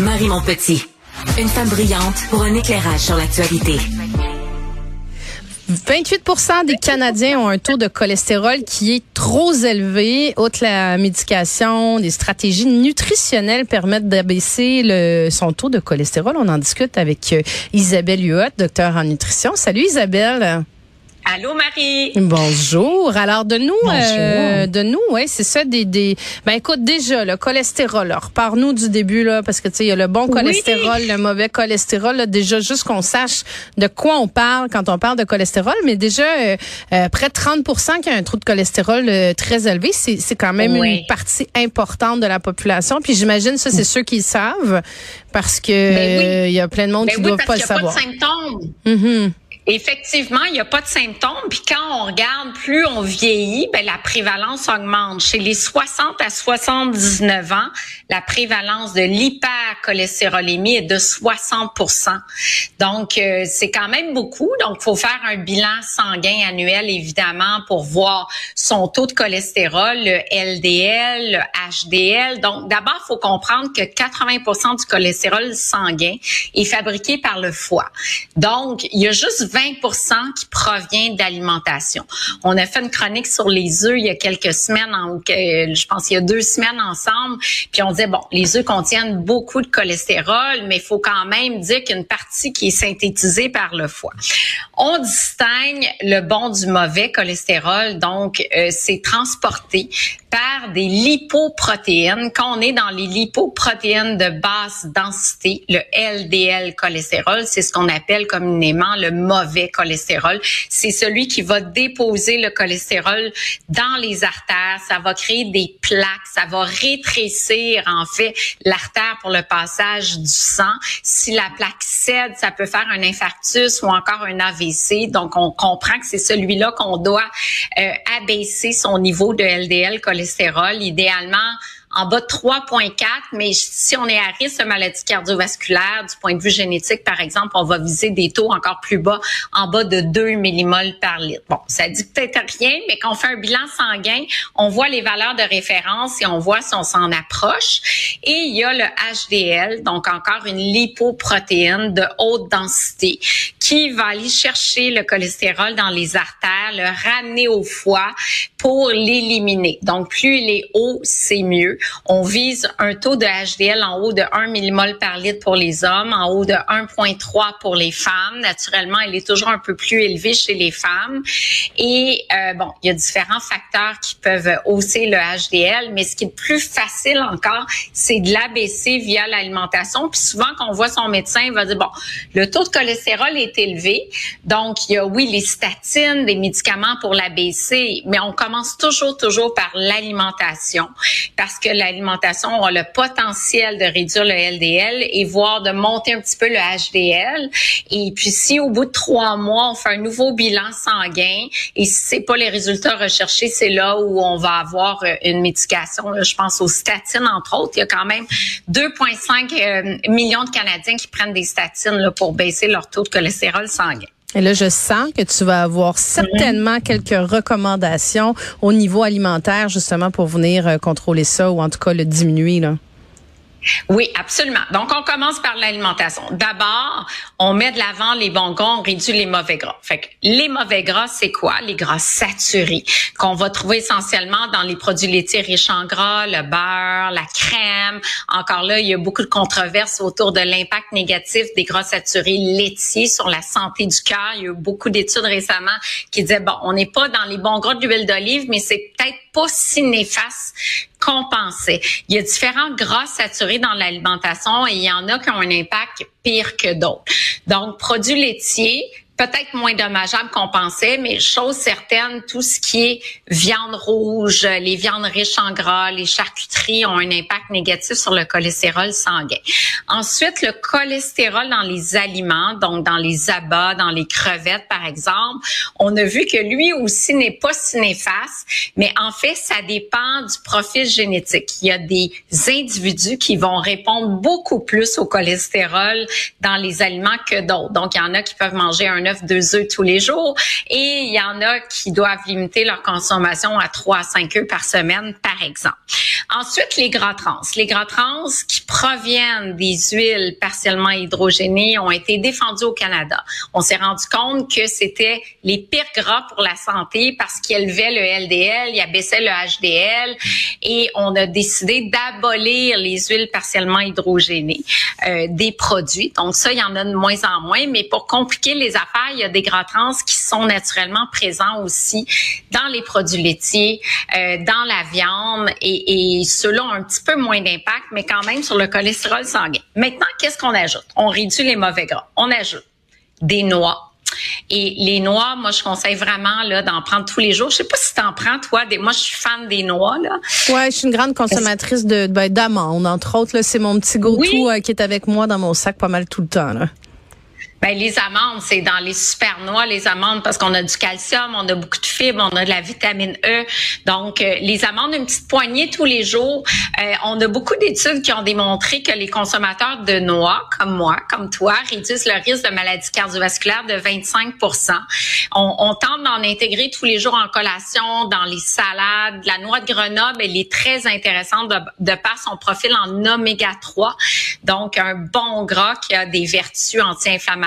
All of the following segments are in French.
Marie Montpetit. Une femme brillante pour un éclairage sur l'actualité. 28% des Canadiens ont un taux de cholestérol qui est trop élevé. Outre la médication, des stratégies nutritionnelles permettent d'abaisser son taux de cholestérol. On en discute avec euh, Isabelle Huot, docteur en nutrition. Salut Isabelle. Allô Marie. Bonjour. Alors de nous, euh, de nous, ouais, c'est ça des des. Ben écoute déjà le cholestérol. Alors nous du début là, parce que tu sais il y a le bon cholestérol, le mauvais cholestérol. Là, déjà juste qu'on sache de quoi on parle quand on parle de cholestérol, mais déjà euh, euh près de 30% qui a un trou de cholestérol euh, très élevé, c'est c'est quand même une partie importante de la population. Puis j'imagine ça c'est ceux qui le savent parce que ben il y a plein de monde ben qui ne doivent pas le savoir. Pas de symptômes. Mm-hmm. Effectivement, il n'y a pas de symptômes. Puis quand on regarde, plus on vieillit, ben la prévalence augmente. Chez les 60 à 79 ans, la prévalence de l'hypercholestérolémie est de 60% Donc, euh, c'est quand même beaucoup. Donc, faut faire un bilan sanguin annuel, évidemment, pour voir son taux de cholestérol, le LDL, le HDL. Donc, d'abord, faut comprendre que 80% du cholestérol sanguin est fabriqué par le foie. Donc, il y a juste 20 qui provient d'alimentation. On a fait une chronique sur les œufs il y a quelques semaines, je pense il y a deux semaines ensemble, puis on disait, bon, les œufs contiennent beaucoup de cholestérol, mais il faut quand même dire qu'il y a une partie qui est synthétisée par le foie. On distingue le bon du mauvais cholestérol, donc euh, c'est transporté par des lipoprotéines. Quand on est dans les lipoprotéines de basse densité, le LDL cholestérol, c'est ce qu'on appelle communément le mauvais cholestérol. C'est celui qui va déposer le cholestérol dans les artères. Ça va créer des plaques. Ça va rétrécir, en fait, l'artère pour le passage du sang. Si la plaque cède, ça peut faire un infarctus ou encore un AVC. Donc, on comprend que c'est celui-là qu'on doit euh, abaisser son niveau de LDL cholestérol cholestérol, idéalement en bas de 3,4, mais si on est à risque de maladie cardiovasculaire, du point de vue génétique, par exemple, on va viser des taux encore plus bas, en bas de 2 millimoles par litre. Bon, ça dit peut-être rien, mais quand on fait un bilan sanguin, on voit les valeurs de référence et on voit si on s'en approche. Et il y a le HDL, donc encore une lipoprotéine de haute densité qui va aller chercher le cholestérol dans les artères, le ramener au foie pour l'éliminer. Donc, plus il est haut, c'est mieux. On vise un taux de HDL en haut de 1 millimol par litre pour les hommes, en haut de 1,3 pour les femmes. Naturellement, il est toujours un peu plus élevé chez les femmes. Et euh, bon, il y a différents facteurs qui peuvent hausser le HDL, mais ce qui est plus facile encore, c'est de l'abaisser via l'alimentation. Puis souvent, quand on voit son médecin, il va dire, bon, le taux de cholestérol est élevé. Donc, il y a, oui, les statines, des médicaments pour l'abaisser, mais on commence toujours, toujours par l'alimentation parce que l'alimentation a le potentiel de réduire le LDL et voire de monter un petit peu le HDL. Et puis si au bout de trois mois, on fait un nouveau bilan sanguin et si c'est pas les résultats recherchés, c'est là où on va avoir euh, une médication. je pense aux statines, entre autres. Il y a quand même 2,5 euh, millions de Canadiens qui prennent des statines pour baisser leur taux de cholestérol Et là, je sens que tu vas avoir certainement quelques recommandations au niveau alimentaire, justement, pour venir euh, contrôler ça ou en tout cas le diminuer. Là. Oui, absolument. Donc, on commence par l'alimentation. D'abord, on met de l'avant les bons gras, on réduit les mauvais gras. Fait que les mauvais gras, c'est quoi? Les gras saturés, qu'on va trouver essentiellement dans les produits laitiers riches en gras, le beurre, la crème. Encore là, il y a beaucoup de controverses autour de l'impact négatif des gras saturés laitiers sur la santé du cœur. Il y a eu beaucoup d'études récemment qui disaient, bon, on n'est pas dans les bons gras de l'huile d'olive, mais c'est peut-être pas si néfaste Il y a différents gras saturés dans l'alimentation et il y en a qui ont un impact pire que d'autres. Donc, produits laitiers, peut-être moins dommageable qu'on pensait, mais chose certaine, tout ce qui est viande rouge, les viandes riches en gras, les charcuteries ont un impact négatif sur le cholestérol sanguin. Ensuite, le cholestérol dans les aliments, donc dans les abats, dans les crevettes par exemple, on a vu que lui aussi n'est pas si néfaste, mais en fait, ça dépend du profil génétique. Il y a des individus qui vont répondre beaucoup plus au cholestérol dans les aliments que d'autres. Donc, il y en a qui peuvent manger un deux œufs tous les jours. Et il y en a qui doivent limiter leur consommation à trois à cinq œufs par semaine, par exemple. Ensuite, les gras trans. Les gras trans qui proviennent des huiles partiellement hydrogénées ont été défendus au Canada. On s'est rendu compte que c'était les pires gras pour la santé parce qu'ils élevaient le LDL, ils abaissaient le HDL et on a décidé d'abolir les huiles partiellement hydrogénées euh, des produits. Donc ça, il y en a de moins en moins, mais pour compliquer les affaires, il y a des gras trans qui sont naturellement présents aussi dans les produits laitiers, euh, dans la viande et, et ceux-là ont un petit peu moins d'impact, mais quand même sur le cholestérol sanguin. Maintenant, qu'est-ce qu'on ajoute? On réduit les mauvais gras. On ajoute des noix, et les noix, moi, je conseille vraiment là d'en prendre tous les jours. Je sais pas si tu en prends, toi. Des, moi, je suis fan des noix. Là. Ouais, je suis une grande consommatrice de ben, d'amandes, entre autres. Là, c'est mon petit go-to euh, qui est avec moi dans mon sac pas mal tout le temps. Là. Ben, les amandes, c'est dans les super noix, les amandes, parce qu'on a du calcium, on a beaucoup de fibres, on a de la vitamine E. Donc, euh, les amandes, une petite poignée tous les jours. Euh, on a beaucoup d'études qui ont démontré que les consommateurs de noix, comme moi, comme toi, réduisent le risque de maladie cardiovasculaire de 25 on, on tente d'en intégrer tous les jours en collation, dans les salades. La noix de Grenoble, elle est très intéressante de, de par son profil en oméga 3. Donc, un bon gras qui a des vertus anti-inflammatoires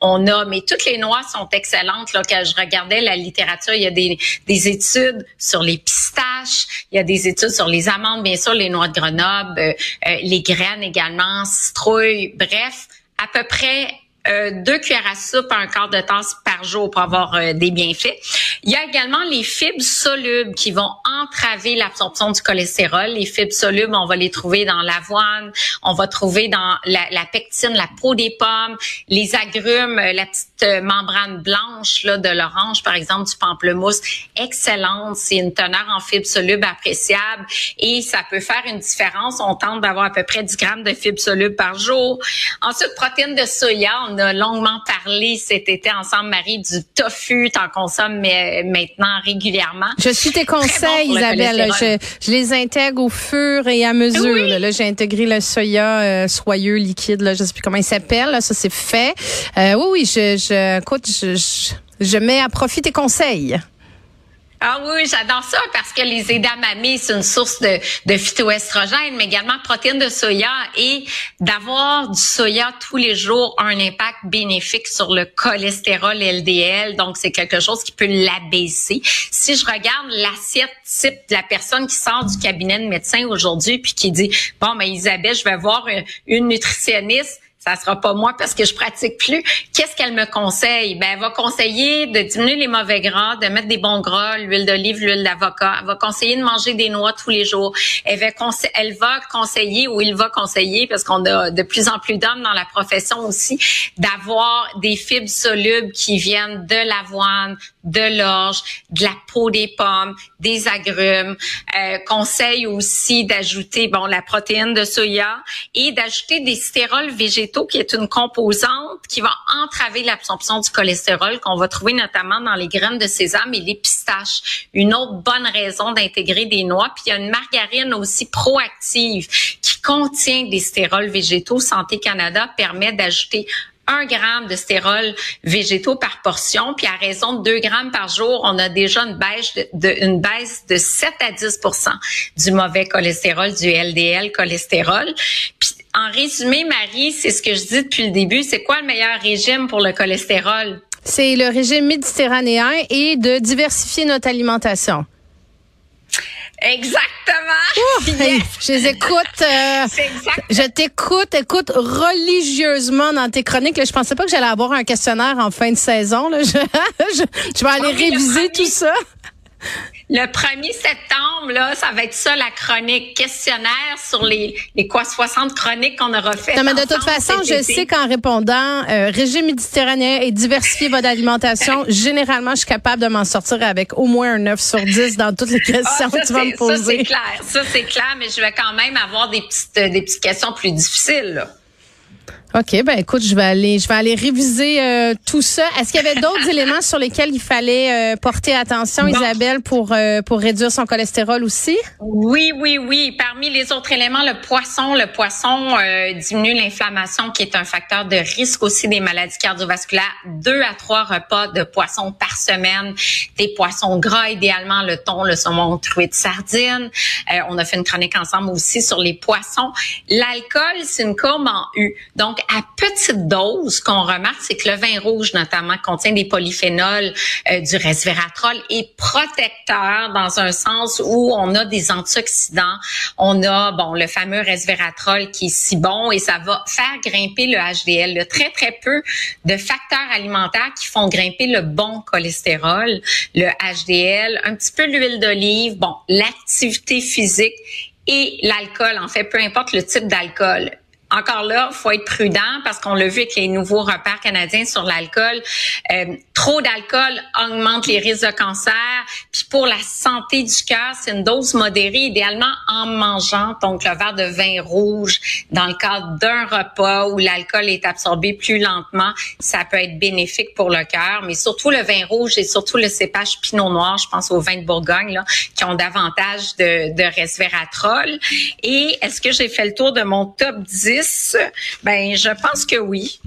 on a, mais toutes les noix sont excellentes. Là, quand je regardais la littérature, il y a des, des études sur les pistaches, il y a des études sur les amandes, bien sûr, les noix de Grenoble, euh, euh, les graines également, citrouille, bref, à peu près euh, deux cuillères à soupe, un quart de tasse par jour pour avoir des bienfaits. Il y a également les fibres solubles qui vont entraver l'absorption du cholestérol. Les fibres solubles, on va les trouver dans l'avoine, on va trouver dans la, pectine, la peau des pommes, les agrumes, euh, la petite membrane blanche là, de l'orange, par exemple, du pamplemousse. Excellente, c'est une teneur en fibres solubles appréciable et ça peut faire une différence. On tente d'avoir à peu près 10 grammes de fibres solubles par jour. Ensuite, protéines de soya, on a longuement parlé cet été ensemble, Marie, du tofu. T'en consommes mais, maintenant régulièrement. Je suis tes conseils, Isabelle. Je, les intègre au fur et à mesure. Là, j'ai intégré le soya euh, soyeux liquide. Là, je sais plus comment il s'appelle. Ça, c'est fait. Euh, oui, oui, je, je, écoute, je, je, je mets à profit tes conseils. Ah oui, j'adore ça parce que les edamame, c'est une source de, de phytoestrogènes, mais également protéines de soya et d'avoir du soya tous les jours a un impact bénéfique sur le cholestérol LDL. Donc, c'est quelque chose qui peut l'abaisser. Si je regarde l'assiette type de la personne qui sort du cabinet de médecin aujourd'hui puis qui dit, bon, mais Isabelle, je vais voir une nutritionniste ça sera pas moi parce que je pratique plus. Qu'est-ce qu'elle me conseille? Ben, elle va conseiller de diminuer les mauvais gras, de mettre des bons gras, l'huile d'olive, l'huile d'avocat. Elle va conseiller de manger des noix tous les jours. Elle va, conseiller ou il va conseiller, parce qu'on a de plus en plus d'hommes dans la profession aussi, d'avoir des fibres solubles qui viennent de l'avoine, de l'orge, de la peau des pommes, des agrumes. Euh, conseille aussi d'ajouter bon la protéine de soya et d'ajouter des stérols végétaux qui est une composante qui va entraver l'absorption du cholestérol qu'on va trouver notamment dans les graines de sésame et les pistaches. Une autre bonne raison d'intégrer des noix. Puis il y a une margarine aussi proactive qui contient des stérols végétaux. Santé Canada permet d'ajouter un gramme de stérols végétaux par portion, puis à raison de 2 grammes par jour, on a déjà une baisse de, une baisse de 7 à 10 du mauvais cholestérol, du LDL cholestérol. Puis en résumé, Marie, c'est ce que je dis depuis le début, c'est quoi le meilleur régime pour le cholestérol? C'est le régime méditerranéen et de diversifier notre alimentation. Exactement. je les écoute. Euh, je t'écoute, écoute religieusement dans tes chroniques. je pensais pas que j'allais avoir un questionnaire en fin de saison. Là. Je, je, vais aller réviser tout ça. Le 1er septembre, là, ça va être ça la chronique questionnaire sur les, les quoi 60 chroniques qu'on aura fait. Non, mais de toute façon, je sais qu'en répondant euh, régime méditerranéen et diversifier votre alimentation, généralement, je suis capable de m'en sortir avec au moins un 9 sur 10 dans toutes les ah, questions que tu vas me poser. Ça, c'est clair. Ça, c'est clair, mais je vais quand même avoir des petites, des petites questions plus difficiles. Là. OK, ben écoute, je vais aller je vais aller réviser euh, tout ça. Est-ce qu'il y avait d'autres éléments sur lesquels il fallait euh, porter attention, Isabelle, pour euh, pour réduire son cholestérol aussi? Oui, oui, oui. Parmi les autres éléments, le poisson, le poisson diminue l'inflammation, qui est un facteur de risque aussi des maladies cardiovasculaires. Deux à trois repas de poisson par semaine, des poissons gras idéalement, le thon, le saumon, truite, sardine. on a fait une chronique ensemble aussi sur les poissons. L'alcool, c'est une courbe en U. Donc à petite dose, qu'on remarque, c'est que le vin rouge, notamment, contient des polyphénols, euh, du resveratrol, est protecteur dans un sens où on a des antioxydants. On a, bon, le fameux resveratrol qui est si bon et ça va faire grimper le HDL. Il y a très, très peu de facteurs alimentaires qui font grimper le bon cholestérol, le HDL, un petit peu l'huile d'olive, bon, l'activité physique et l'alcool, en fait, peu importe le type d'alcool encore là, faut être prudent parce qu'on l'a vu avec les nouveaux repères canadiens sur l'alcool. Euh, trop d'alcool augmente les risques de cancer. Puis pour la santé du cœur, c'est une dose modérée, idéalement en mangeant donc le verre de vin rouge dans le cadre d'un repas où l'alcool est absorbé plus lentement. Ça peut être bénéfique pour le cœur, mais surtout le vin rouge et surtout le cépage Pinot Noir, je pense au vin de Bourgogne, là, qui ont davantage de, de resveratrol. Et est-ce que j'ai fait le tour de mon top 10? Ben, je pense que oui.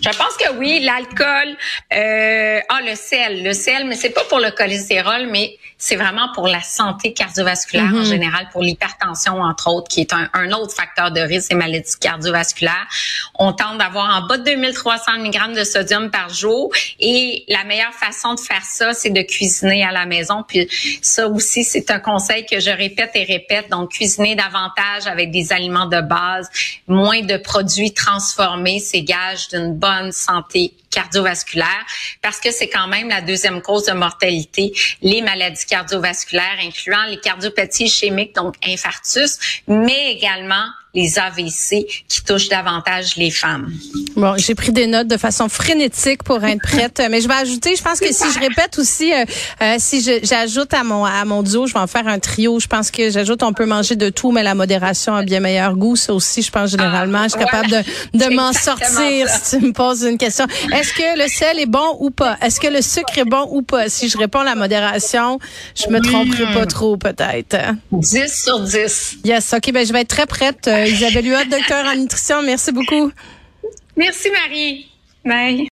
Je pense que oui, l'alcool, euh, ah le sel, le sel, mais c'est pas pour le cholestérol, mais c'est vraiment pour la santé cardiovasculaire en mm-hmm. général, pour l'hypertension entre autres, qui est un, un, autre facteur de risque des maladies cardiovasculaires. On tente d'avoir en bas de 2300 mg de sodium par jour, et la meilleure façon de faire ça, c'est de cuisiner à la maison. Puis ça aussi, c'est un conseil que je répète et répète. Donc cuisiner davantage avec des aliments de base, moins de produits transformés, c'est gage d'une bonne bonne santé cardiovasculaire parce que c'est quand même la deuxième cause de mortalité, les maladies cardiovasculaires incluant les cardiopathies ischémiques, donc infarctus, mais également les AVC qui touchent davantage les femmes. Bon, j'ai pris des notes de façon frénétique pour être prête, mais je vais ajouter, je pense que si je répète aussi, euh, euh, si j'ajoute à mon à mon duo, je vais en faire un trio. Je pense que j'ajoute, on peut manger de tout, mais la modération a bien meilleur goût. Ça aussi, je pense généralement, je suis capable de, de m'en sortir si tu me poses une question. Est-ce que le sel est bon ou pas? Est-ce que le sucre est bon ou pas? Si je réponds la modération, je me tromperai pas trop peut-être. 10 sur 10. Yes, OK, ben je vais être très prête. Euh, Isabelle Huot, docteur en nutrition, merci beaucoup. Merci Marie. Bye.